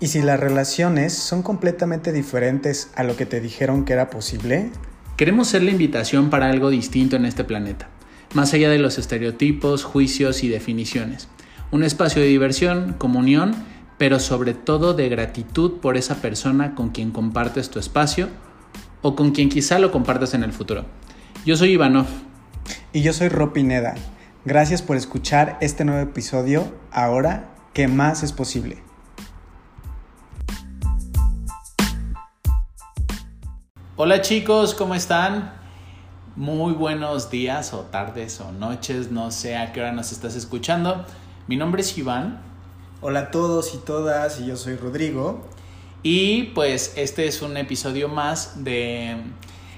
¿Y si las relaciones son completamente diferentes a lo que te dijeron que era posible? Queremos ser la invitación para algo distinto en este planeta, más allá de los estereotipos, juicios y definiciones. Un espacio de diversión, comunión, pero sobre todo de gratitud por esa persona con quien compartes tu espacio o con quien quizá lo compartas en el futuro. Yo soy Ivanov. Y yo soy Ropineda. Gracias por escuchar este nuevo episodio. Ahora, ¿qué más es posible? Hola chicos, ¿cómo están? Muy buenos días o tardes o noches, no sé a qué hora nos estás escuchando. Mi nombre es Iván. Hola a todos y todas, y yo soy Rodrigo. Y pues este es un episodio más de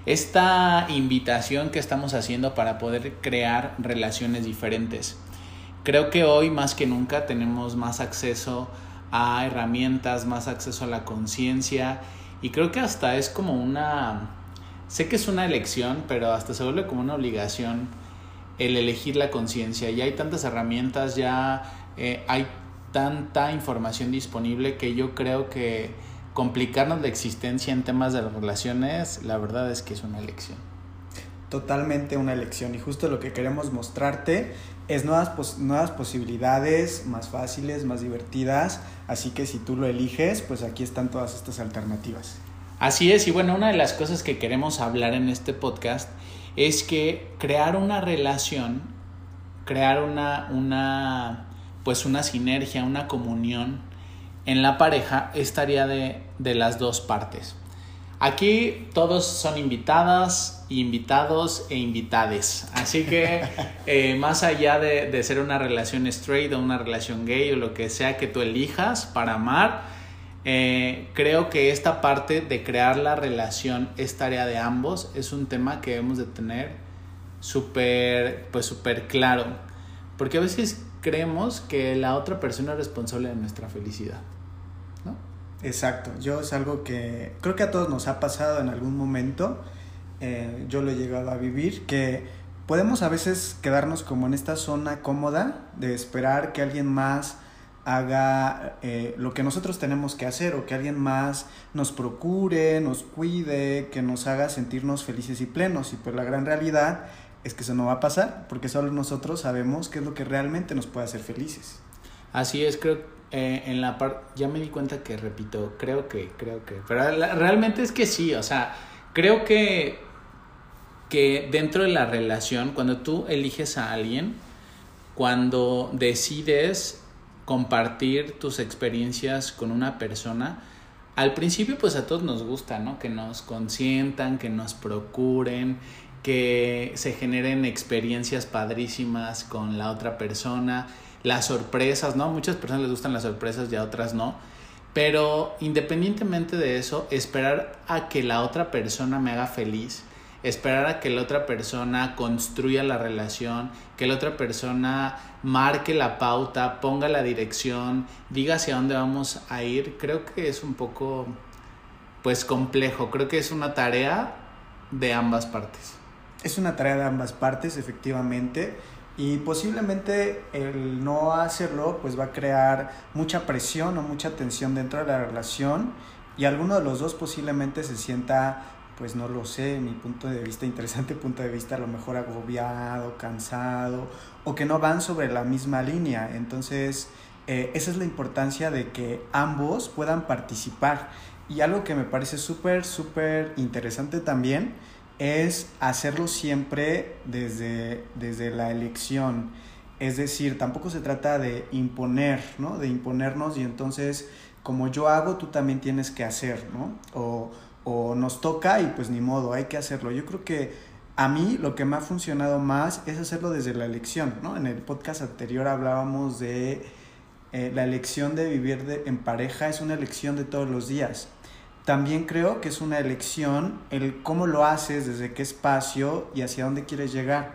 esta invitación que estamos haciendo para poder crear relaciones diferentes. Creo que hoy más que nunca tenemos más acceso a herramientas, más acceso a la conciencia y creo que hasta es como una, sé que es una elección, pero hasta se vuelve como una obligación el elegir la conciencia. Ya hay tantas herramientas, ya eh, hay tanta información disponible que yo creo que complicarnos la existencia en temas de relaciones, la verdad es que es una elección. Totalmente una elección y justo lo que queremos mostrarte es nuevas, nuevas posibilidades más fáciles, más divertidas, así que si tú lo eliges, pues aquí están todas estas alternativas. Así es, y bueno, una de las cosas que queremos hablar en este podcast es que crear una relación, crear una, una, pues una sinergia, una comunión en la pareja estaría de, de las dos partes. Aquí todos son invitadas, invitados e invitades. Así que eh, más allá de, de, ser una relación straight o una relación gay o lo que sea que tú elijas para amar, eh, creo que esta parte de crear la relación es tarea de ambos. Es un tema que debemos de tener súper, pues súper claro. Porque a veces creemos que la otra persona es responsable de nuestra felicidad. Exacto, yo es algo que creo que a todos nos ha pasado en algún momento, eh, yo lo he llegado a vivir, que podemos a veces quedarnos como en esta zona cómoda de esperar que alguien más haga eh, lo que nosotros tenemos que hacer o que alguien más nos procure, nos cuide, que nos haga sentirnos felices y plenos. Y pues la gran realidad es que eso no va a pasar porque solo nosotros sabemos qué es lo que realmente nos puede hacer felices. Así es, creo eh, en la parte, ya me di cuenta que repito, creo que, creo que, pero realmente es que sí, o sea, creo que, que dentro de la relación, cuando tú eliges a alguien, cuando decides compartir tus experiencias con una persona, al principio pues a todos nos gusta, ¿no? Que nos consientan, que nos procuren, que se generen experiencias padrísimas con la otra persona las sorpresas, ¿no? muchas personas les gustan las sorpresas y a otras no. Pero independientemente de eso, esperar a que la otra persona me haga feliz, esperar a que la otra persona construya la relación, que la otra persona marque la pauta, ponga la dirección, diga hacia dónde vamos a ir, creo que es un poco pues complejo, creo que es una tarea de ambas partes. Es una tarea de ambas partes, efectivamente. Y posiblemente el no hacerlo pues va a crear mucha presión o mucha tensión dentro de la relación y alguno de los dos posiblemente se sienta pues no lo sé, mi punto de vista, interesante punto de vista, a lo mejor agobiado, cansado o que no van sobre la misma línea. Entonces, eh, esa es la importancia de que ambos puedan participar. Y algo que me parece súper, súper interesante también es hacerlo siempre desde, desde la elección. Es decir, tampoco se trata de imponer, ¿no? De imponernos y entonces, como yo hago, tú también tienes que hacer, ¿no? O, o nos toca y pues ni modo, hay que hacerlo. Yo creo que a mí lo que me ha funcionado más es hacerlo desde la elección, ¿no? En el podcast anterior hablábamos de eh, la elección de vivir de, en pareja, es una elección de todos los días también creo que es una elección el cómo lo haces, desde qué espacio y hacia dónde quieres llegar.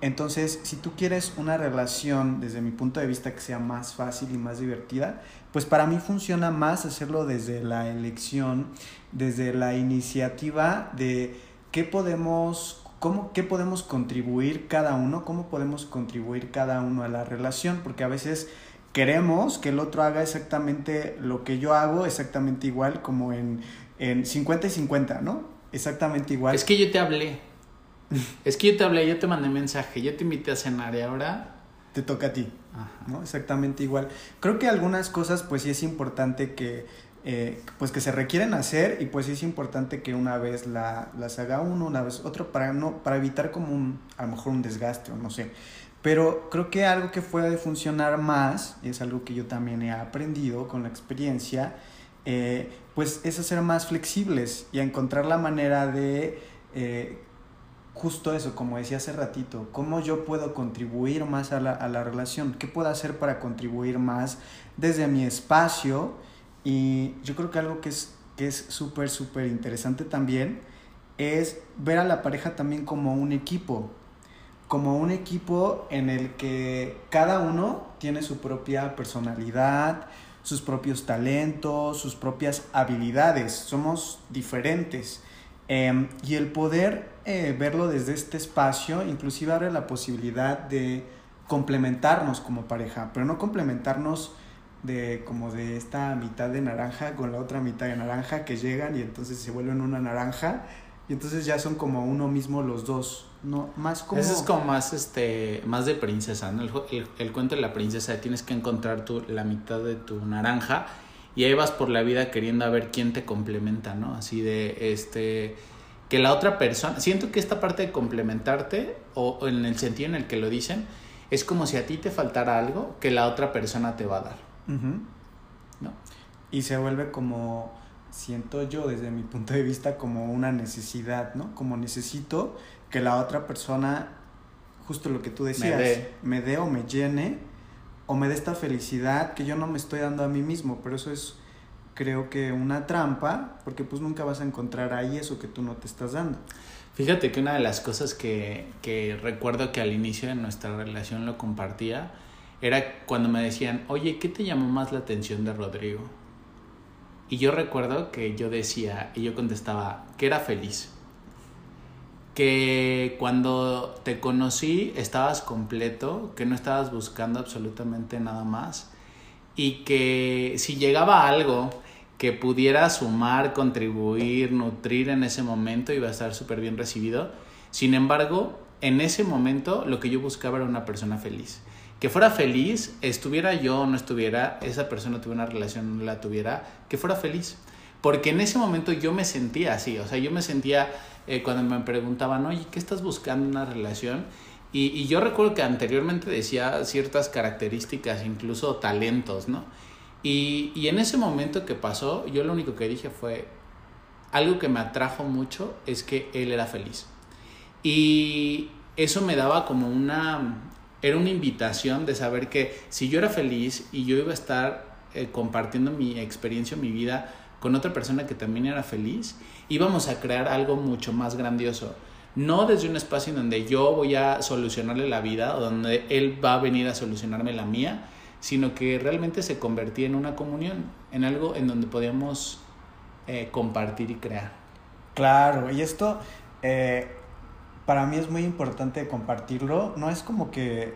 Entonces, si tú quieres una relación, desde mi punto de vista, que sea más fácil y más divertida, pues para mí funciona más hacerlo desde la elección, desde la iniciativa de qué podemos, cómo, qué podemos contribuir cada uno, cómo podemos contribuir cada uno a la relación, porque a veces queremos que el otro haga exactamente lo que yo hago, exactamente igual, como en, en 50 y 50, ¿no? Exactamente igual. Es que yo te hablé. es que yo te hablé, yo te mandé mensaje, yo te invité a cenar y ahora... Te toca a ti, ¿no? Exactamente igual. Creo que algunas cosas, pues sí es importante que, eh, pues que se requieren hacer y pues sí es importante que una vez la, las haga uno, una vez otro, para, no, para evitar como un, a lo mejor un desgaste o no sé. Pero creo que algo que puede funcionar más, y es algo que yo también he aprendido con la experiencia, eh, pues es a ser más flexibles y encontrar la manera de eh, justo eso, como decía hace ratito, cómo yo puedo contribuir más a la, a la relación, qué puedo hacer para contribuir más desde mi espacio y yo creo que algo que es que es súper, súper interesante también es ver a la pareja también como un equipo, como un equipo en el que cada uno tiene su propia personalidad, sus propios talentos, sus propias habilidades, somos diferentes. Em, y el poder eh, verlo desde este espacio inclusive abre la posibilidad de complementarnos como pareja, pero no complementarnos de como de esta mitad de naranja con la otra mitad de naranja que llegan y entonces se vuelven una naranja y entonces ya son como uno mismo los dos, no más como Eso es como más este más de princesa, ¿no? El, el, cuento de la princesa, tienes que encontrar tu, la mitad de tu naranja y ahí vas por la vida queriendo a ver quién te complementa, ¿no? Así de este que la otra persona, siento que esta parte de complementarte, o, en el sentido en el que lo dicen, es como si a ti te faltara algo que la otra persona te va a dar. ¿No? Y se vuelve como, siento yo desde mi punto de vista, como una necesidad, ¿no? Como necesito que la otra persona, justo lo que tú decías, me dé, o me llene, o me dé esta felicidad que yo no me estoy dando a mí mismo, pero eso es creo que una trampa, porque pues nunca vas a encontrar ahí eso que tú no te estás dando. Fíjate que una de las cosas que, que recuerdo que al inicio de nuestra relación lo compartía era cuando me decían, oye, ¿qué te llamó más la atención de Rodrigo? Y yo recuerdo que yo decía, y yo contestaba, que era feliz. Que cuando te conocí estabas completo, que no estabas buscando absolutamente nada más. Y que si llegaba algo que pudiera sumar, contribuir, nutrir en ese momento, iba a estar súper bien recibido. Sin embargo, en ese momento lo que yo buscaba era una persona feliz. Que fuera feliz, estuviera yo no estuviera, esa persona tuviera una relación no la tuviera, que fuera feliz. Porque en ese momento yo me sentía así, o sea, yo me sentía eh, cuando me preguntaban, oye, ¿qué estás buscando en una relación? Y, y yo recuerdo que anteriormente decía ciertas características, incluso talentos, ¿no? Y, y en ese momento que pasó, yo lo único que dije fue, algo que me atrajo mucho es que él era feliz. Y eso me daba como una, era una invitación de saber que si yo era feliz y yo iba a estar eh, compartiendo mi experiencia, mi vida con otra persona que también era feliz, íbamos a crear algo mucho más grandioso. No desde un espacio en donde yo voy a solucionarle la vida o donde él va a venir a solucionarme la mía, sino que realmente se convertía en una comunión, en algo en donde podíamos eh, compartir y crear. Claro, y esto eh, para mí es muy importante compartirlo. No es como que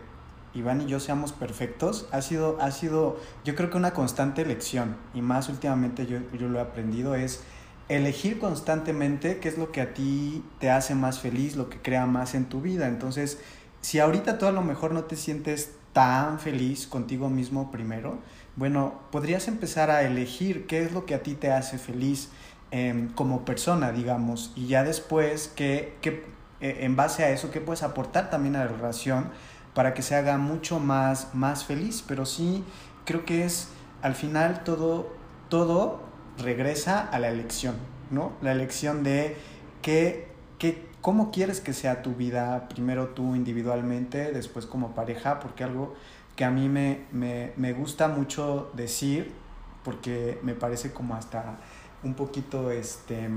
Iván y yo seamos perfectos. Ha sido, ha sido yo creo que una constante elección, y más últimamente yo, yo lo he aprendido, es elegir constantemente qué es lo que a ti te hace más feliz, lo que crea más en tu vida. Entonces, si ahorita tú a lo mejor no te sientes tan feliz contigo mismo primero, bueno, podrías empezar a elegir qué es lo que a ti te hace feliz eh, como persona, digamos, y ya después, que, que eh, en base a eso, qué puedes aportar también a la relación para que se haga mucho más, más feliz. Pero sí, creo que es, al final, todo, todo regresa a la elección, ¿no? La elección de qué, qué cómo quieres que sea tu vida, primero tú individualmente, después como pareja, porque algo que a mí me, me, me gusta mucho decir, porque me parece como hasta un poquito este,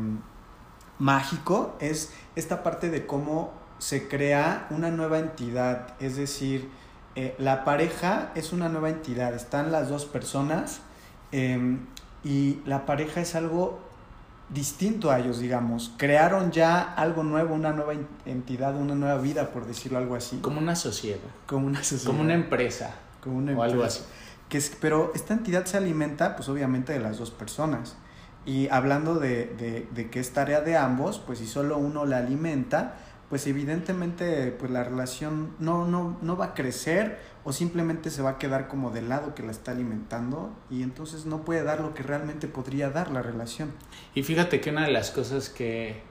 mágico, es esta parte de cómo se crea una nueva entidad, es decir, eh, la pareja es una nueva entidad, están las dos personas eh, y la pareja es algo distinto a ellos, digamos. Crearon ya algo nuevo, una nueva entidad, una nueva vida, por decirlo algo así. Como una sociedad. Como una sociedad. Como una empresa. Como una o algo así. que es, pero esta entidad se alimenta pues obviamente de las dos personas. Y hablando de, de, de que es tarea de ambos, pues si solo uno la alimenta, pues evidentemente pues la relación no, no, no va a crecer o simplemente se va a quedar como del lado que la está alimentando y entonces no puede dar lo que realmente podría dar la relación. Y fíjate que una de las cosas que,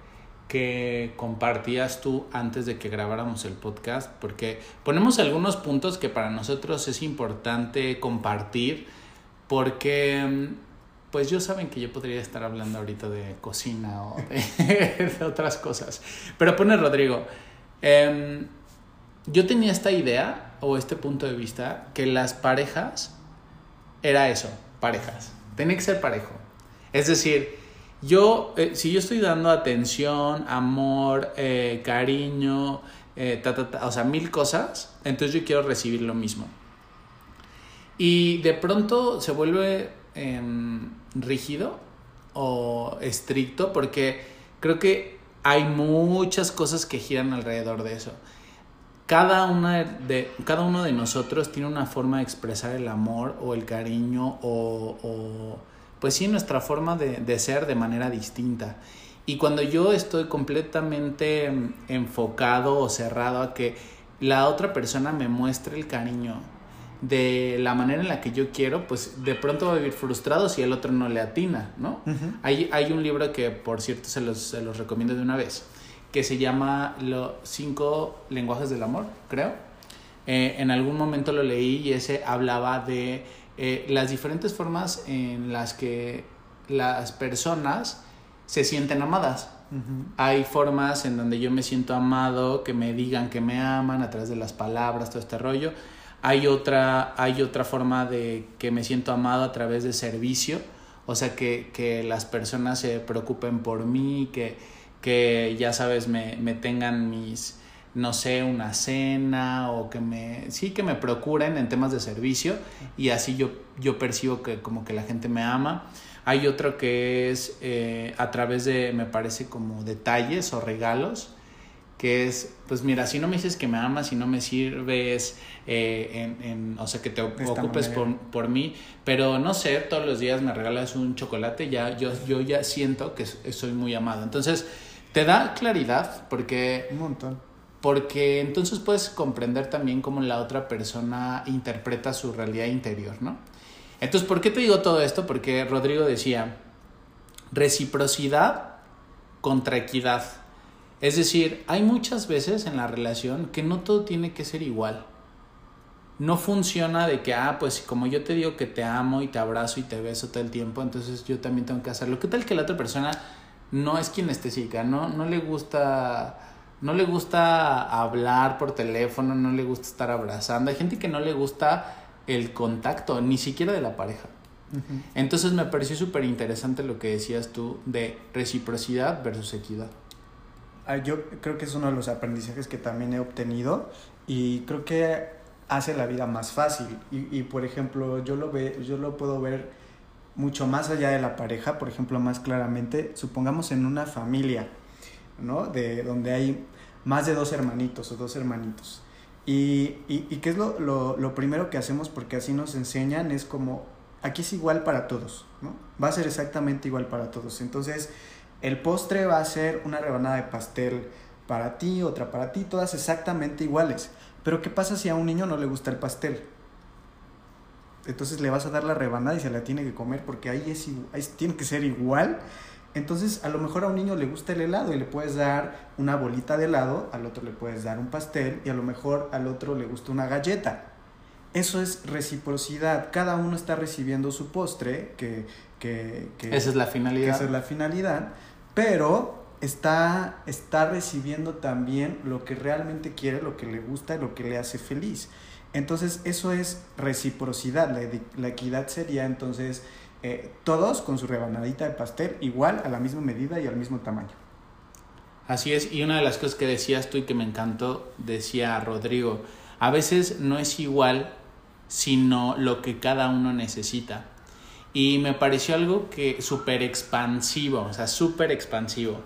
que compartías tú antes de que grabáramos el podcast, porque ponemos algunos puntos que para nosotros es importante compartir, porque pues yo saben que yo podría estar hablando ahorita de cocina o de, otras cosas. Pero pone Rodrigo, em, yo tenía esta idea o este punto de vista que las parejas era eso, parejas. Tenía que ser parejo. Es decir, yo, eh, si yo estoy dando atención, amor, eh, cariño, eh, o sea, mil cosas, entonces yo quiero recibir lo mismo. Y de pronto se vuelve em, rígido o estricto porque creo que hay muchas cosas que giran alrededor de eso. Cada, una de, cada uno de nosotros tiene una forma de expresar el amor o el cariño o, pues sí, nuestra forma de, de ser de manera distinta. Y cuando yo estoy completamente enfocado o cerrado a que la otra persona me muestre el cariño de la manera en la que yo quiero, pues de pronto va a vivir frustrado si el otro no le atina, ¿no? hay, hay, un libro que, por cierto, se los, se los recomiendo de una vez, que se llama Los cinco lenguajes del amor, creo. Eh, en algún momento lo leí y ese hablaba de eh, las diferentes formas en las que las personas se sienten amadas. Hay formas en donde yo me siento amado, que me digan que me aman a través de las palabras, todo este rollo hay otra, hay otra forma de que me siento amado a través de servicio, o sea, que, que las personas se preocupen por mí, que, que ya sabes, me, me tengan mis, no sé, una cena o que me, sí, que me procuren en temas de servicio y así yo, yo percibo que como que la gente me ama. Hay otro que es eh, a través de, me parece como detalles o regalos, que es, pues mira, si no me dices que me amas, si no me sirves, eh, en, o sea, que te ocupes por, por, mí, pero no sé, todos los días me regalas un chocolate, ya, yo, yo ya siento que soy muy amado. Entonces, te da claridad porque... Un montón. Porque entonces puedes comprender también cómo la otra persona interpreta su realidad interior, ¿no? Entonces, ¿por qué te digo todo esto? Porque Rodrigo decía, reciprocidad contra equidad. Es decir, hay muchas veces en la relación que no todo tiene que ser igual. No funciona de que, ah, pues como yo te digo que te amo y te abrazo y te beso todo el tiempo, entonces yo también tengo que hacerlo. ¿Qué tal que la otra persona no es kinestésica, no, no le gusta, no le gusta hablar por teléfono, no le gusta estar abrazando? Hay gente que no le gusta el contacto, ni siquiera de la pareja. Entonces me pareció súper interesante lo que decías tú de reciprocidad versus equidad. Ah, yo creo que es uno de los aprendizajes que también he obtenido y creo que hace la vida más fácil. Y, y por ejemplo, yo lo, ve, yo lo puedo ver mucho más allá de la pareja, por ejemplo, más claramente, supongamos en una familia, ¿no? De donde hay más de dos hermanitos o dos hermanitos. Y, y, y qué es lo, lo, lo, primero que hacemos, porque así nos enseñan, es como, aquí es igual para todos, ¿no? Va a ser exactamente igual para todos. Entonces, el postre va a ser una rebanada de pastel para ti, otra para ti, todas exactamente iguales. Pero ¿qué pasa si a un niño no le gusta el pastel? Entonces le vas a dar la rebanada y se la tiene que comer porque ahí, es, ahí tiene que ser igual. Entonces a lo mejor a un niño le gusta el helado y le puedes dar una bolita de helado, al otro le puedes dar un pastel y a lo mejor al otro le gusta una galleta. Eso es reciprocidad. Cada uno está recibiendo su postre, que, que, que esa es la finalidad. esa es la finalidad pero está, está recibiendo también lo que realmente quiere, lo que le gusta y lo que le hace feliz. Entonces, eso es reciprocidad. La, equidad sería entonces eh, todos con su rebanadita de pastel, igual, a la misma medida y al mismo tamaño. Así es, y una de las cosas que decías tú y que me encantó, decía Rodrigo, a veces no es igual, sino lo que cada uno necesita. Y me pareció algo que súper expansivo, o sea, súper expansivo.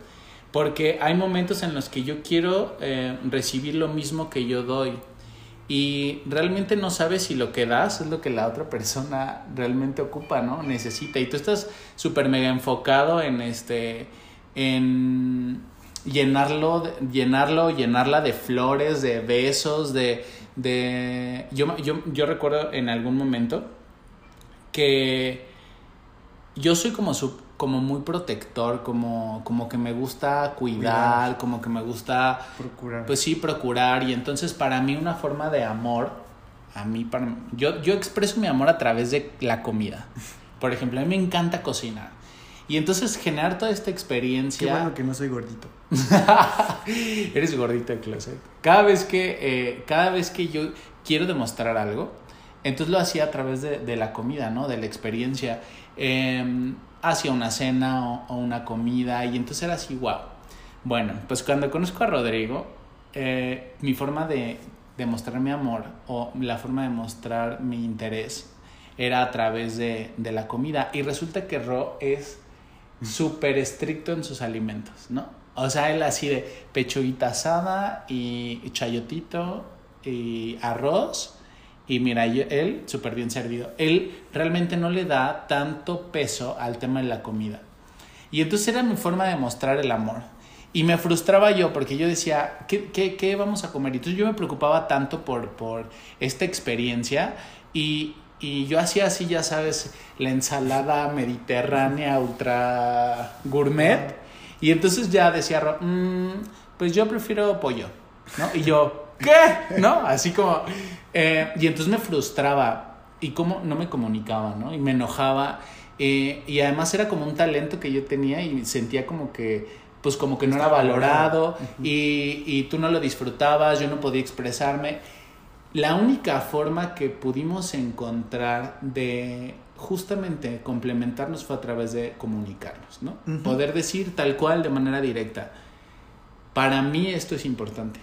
Porque hay momentos en los que yo quiero eh, recibir lo mismo que yo doy. y realmente no sabes si lo que das es lo que la otra persona realmente ocupa, ¿no? Necesita. Y tú estás súper mega enfocado en este, en llenarlo, llenarlo, llenarla de flores, de besos, de, de... Yo, yo, yo recuerdo en algún momento que yo soy como su, como muy protector, como, como que me gusta cuidar, como que me gusta procurar. Pues sí, procurar. Y entonces para mí una forma de amor, a mí, para, yo, yo expreso mi amor a través de la comida. Por ejemplo, a mí me encanta cocinar. Y entonces generar toda esta experiencia... Qué bueno que no soy gordito. Eres gordito de closet. Cada vez que, eh, cada vez que yo quiero demostrar algo, entonces lo hacía a través de, de la comida, ¿no? De la experiencia. Eh, hacia una cena o, una comida y entonces era así, wow. Bueno, pues cuando conozco a Rodrigo, eh, mi forma de, de mostrar mi amor o la forma de mostrar mi interés era a través de, de la comida y resulta que Ro es súper estricto en sus alimentos, ¿no? O sea, él así de pechuguita asada y chayotito y arroz y mira, él, súper bien servido, él realmente no le da tanto peso al tema de la comida. Y entonces era mi forma de mostrar el amor. Y me frustraba yo porque yo decía, ¿qué, qué, qué vamos a comer? Y entonces yo me preocupaba tanto por, por esta experiencia y, y yo hacía así, ya sabes, la ensalada mediterránea ultra gourmet. Y entonces ya decía, mmm, pues yo prefiero pollo, ¿no? Y yo, ¿qué? ¿No? Así como... Eh, y entonces me frustraba y como no me comunicaba, ¿no? Y me enojaba. Eh, y además era como un talento que yo tenía y sentía como que pues como que no era valorado y, y tú no lo disfrutabas, yo no podía expresarme. La única forma que pudimos encontrar de justamente complementarnos fue a través de comunicarnos, ¿no? Poder decir tal cual de manera directa. Para mí esto es importante.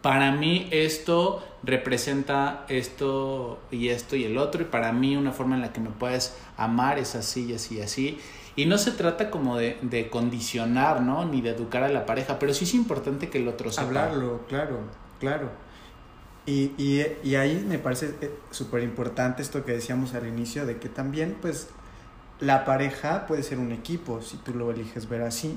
Para mí esto representa esto y esto y el otro y para mí una forma en la que me puedes amar es así y así y así. Y no se trata como de, de condicionar, ¿no? Ni de educar a la pareja, pero sí es importante que el otro sepa. Hablarlo, claro, claro. Y, y, y ahí me parece eh, súper importante esto que decíamos al inicio, de que también pues la pareja puede ser un equipo, si tú lo eliges ver así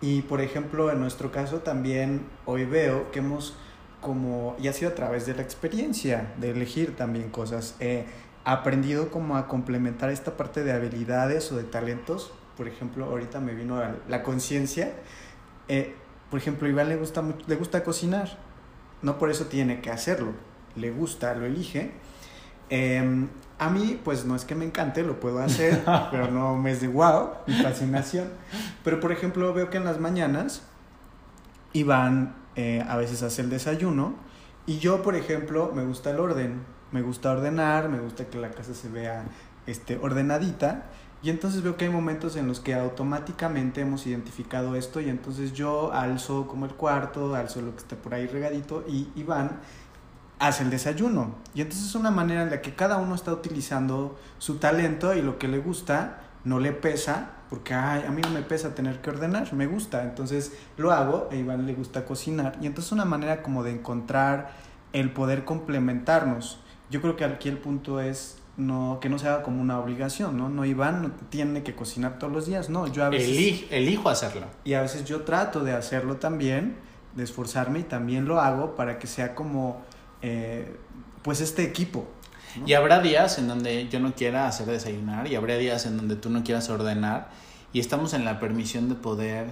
y por ejemplo, en nuestro caso también hoy veo que hemos como, y ha sido a través de la experiencia, de elegir también cosas, eh, aprendido como a complementar esta parte de habilidades o de talentos. Por ejemplo, ahorita me vino la conciencia. Eh, por ejemplo, Iván le gusta, le gusta cocinar. No por eso tiene que hacerlo. Le gusta, lo elige. Eh, a mí, pues no es que me encante, lo puedo hacer, pero no me es de wow, mi fascinación. Pero por ejemplo, veo que en las mañanas Iván eh, a veces hace el desayuno y yo, por ejemplo, me gusta el orden, me gusta ordenar, me gusta que la casa se vea este, ordenadita. Y entonces veo que hay momentos en los que automáticamente hemos identificado esto y entonces yo alzo como el cuarto, alzo lo que está por ahí regadito y Iván hace el desayuno. Y entonces es una manera en la que cada uno está utilizando su talento y lo que le gusta no le pesa, porque Ay, a mí no me pesa tener que ordenar, me gusta, entonces lo hago, a Iván le gusta cocinar. Y entonces es una manera como de encontrar el poder complementarnos. Yo creo que aquí el punto es no que no se haga como una obligación, ¿no? No Iván no tiene que cocinar todos los días, no, yo a veces elijo hacerlo. Y a veces yo trato de hacerlo también, de esforzarme y también lo hago para que sea como eh, pues este equipo. Y habrá días en donde yo no quiera hacer desayunar y habrá días en donde tú no quieras ordenar y estamos en la permisión de poder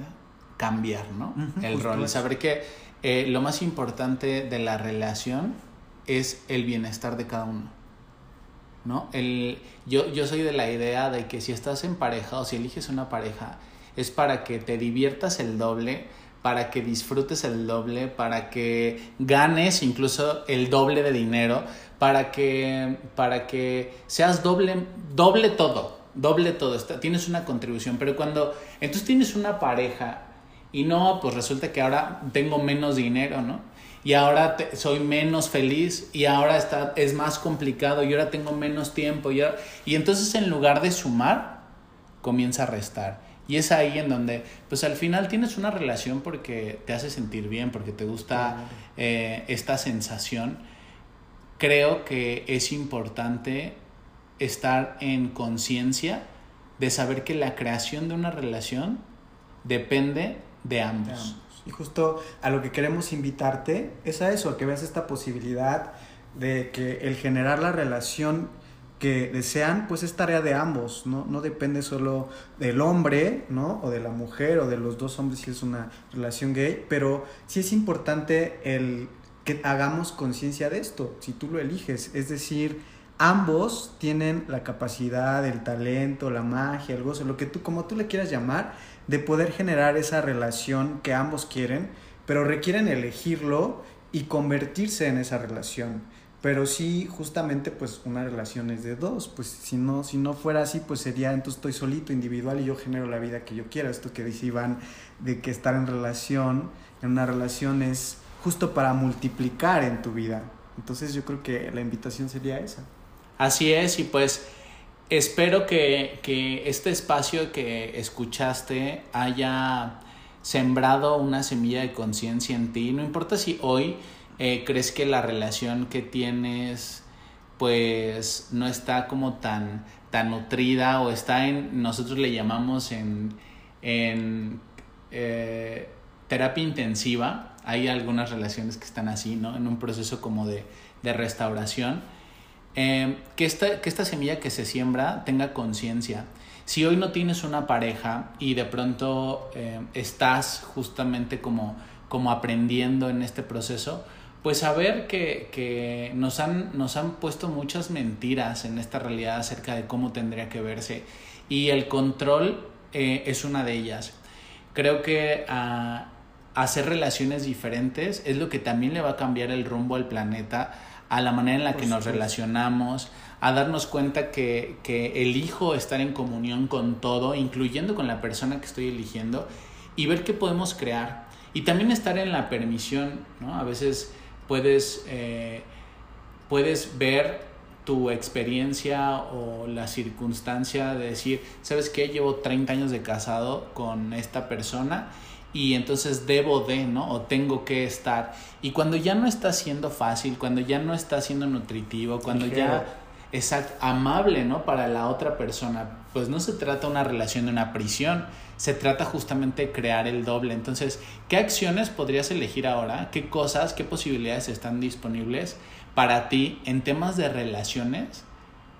cambiar, ¿no? el rol, saber que eh, lo más importante de la relación es el bienestar de cada uno. ¿No? El, yo, yo soy de la idea de que si estás en pareja o si eliges una pareja, es para que te diviertas el doble, para que disfrutes el doble, para que ganes incluso el doble de dinero, para que, para que seas doble, doble todo, doble todo, tienes una contribución, pero cuando entonces tienes una pareja y no, pues resulta que ahora tengo menos dinero, ¿no? Y ahora soy menos feliz y ahora está, es más complicado y ahora tengo menos tiempo y, y entonces en lugar de sumar, comienza a restar Y es ahí en donde, pues al final tienes una relación porque te hace sentir bien, porque te gusta eh, esta sensación. Creo que es importante estar en conciencia de saber que la creación de una relación depende de ambos. Y justo a lo que queremos invitarte es a eso, a que veas esta posibilidad de que el generar la relación que desean, pues es tarea de ambos, ¿no? No depende solo del hombre, ¿no? O de la mujer o de los dos hombres si es una relación gay, pero sí es importante el que hagamos conciencia de esto, si tú lo eliges, es decir, ambos tienen la capacidad, el talento, la magia, el gozo, lo que tú, como tú le quieras llamar, de poder generar esa relación que ambos quieren, pero requieren elegirlo y convertirse en esa relación. Pero sí, justamente, pues una relación es de dos. Pues si no, si no fuera así, pues sería entonces estoy solito, individual y yo genero la vida que yo quiera. Esto que dice Iván, de que estar en relación, en una relación es justo para multiplicar en tu vida. Entonces yo creo que la invitación sería esa. Así es, y pues espero que, que este espacio que escuchaste haya sembrado una semilla de conciencia en ti. No importa si hoy eh, crees que la relación que tienes pues no está como tan, tan nutrida o está en, nosotros le llamamos en, en eh, terapia intensiva, hay algunas relaciones que están así, ¿no? En un proceso como de, de restauración. Eh, que, esta, que esta semilla que se siembra tenga conciencia. Si hoy no tienes una pareja y de pronto estás justamente como, como aprendiendo en este proceso, pues saber que, que nos, han, nos han puesto muchas mentiras en esta realidad acerca de cómo tendría que verse y el control eh, es una de ellas. Creo que a, hacer relaciones diferentes es lo que también le va a cambiar el rumbo al planeta, a la manera en la que nos relacionamos, a darnos cuenta que, que elijo estar en comunión con todo, incluyendo con la persona que estoy eligiendo, y ver qué podemos crear. Y también estar en la permisión, ¿no? A veces puedes, eh, puedes ver tu experiencia o la circunstancia de decir, ¿sabes qué? Llevo 30 años de casado con esta persona y entonces debo de, ¿no? O tengo que estar. Y cuando ya no está siendo fácil, cuando ya no está siendo nutritivo, cuando ya es amable, ¿no? Para la otra persona, pues no se trata de una relación de una prisión, se trata justamente de crear el doble. Entonces, ¿qué acciones podrías elegir ahora? ¿Qué cosas, qué posibilidades están disponibles para ti en temas de relaciones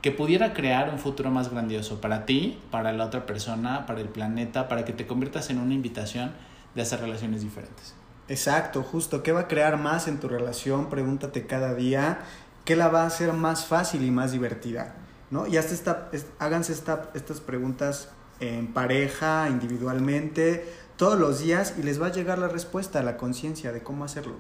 que pudiera crear un futuro más grandioso para ti, para la otra persona, para el planeta, para que te conviertas en una invitación de hacer relaciones diferentes? Exacto, justo. ¿Qué va a crear más en tu relación? Pregúntate cada día. ¿Qué la va a hacer más fácil y más divertida? ¿No? Y hasta esta, háganse esta, estas preguntas en pareja, individualmente, todos los días y les va a llegar la respuesta, la conciencia de cómo hacerlo.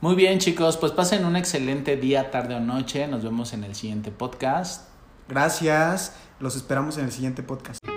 Muy bien chicos, pues pasen un excelente día, tarde o noche. Nos vemos en el siguiente podcast. Gracias, los esperamos en el siguiente podcast.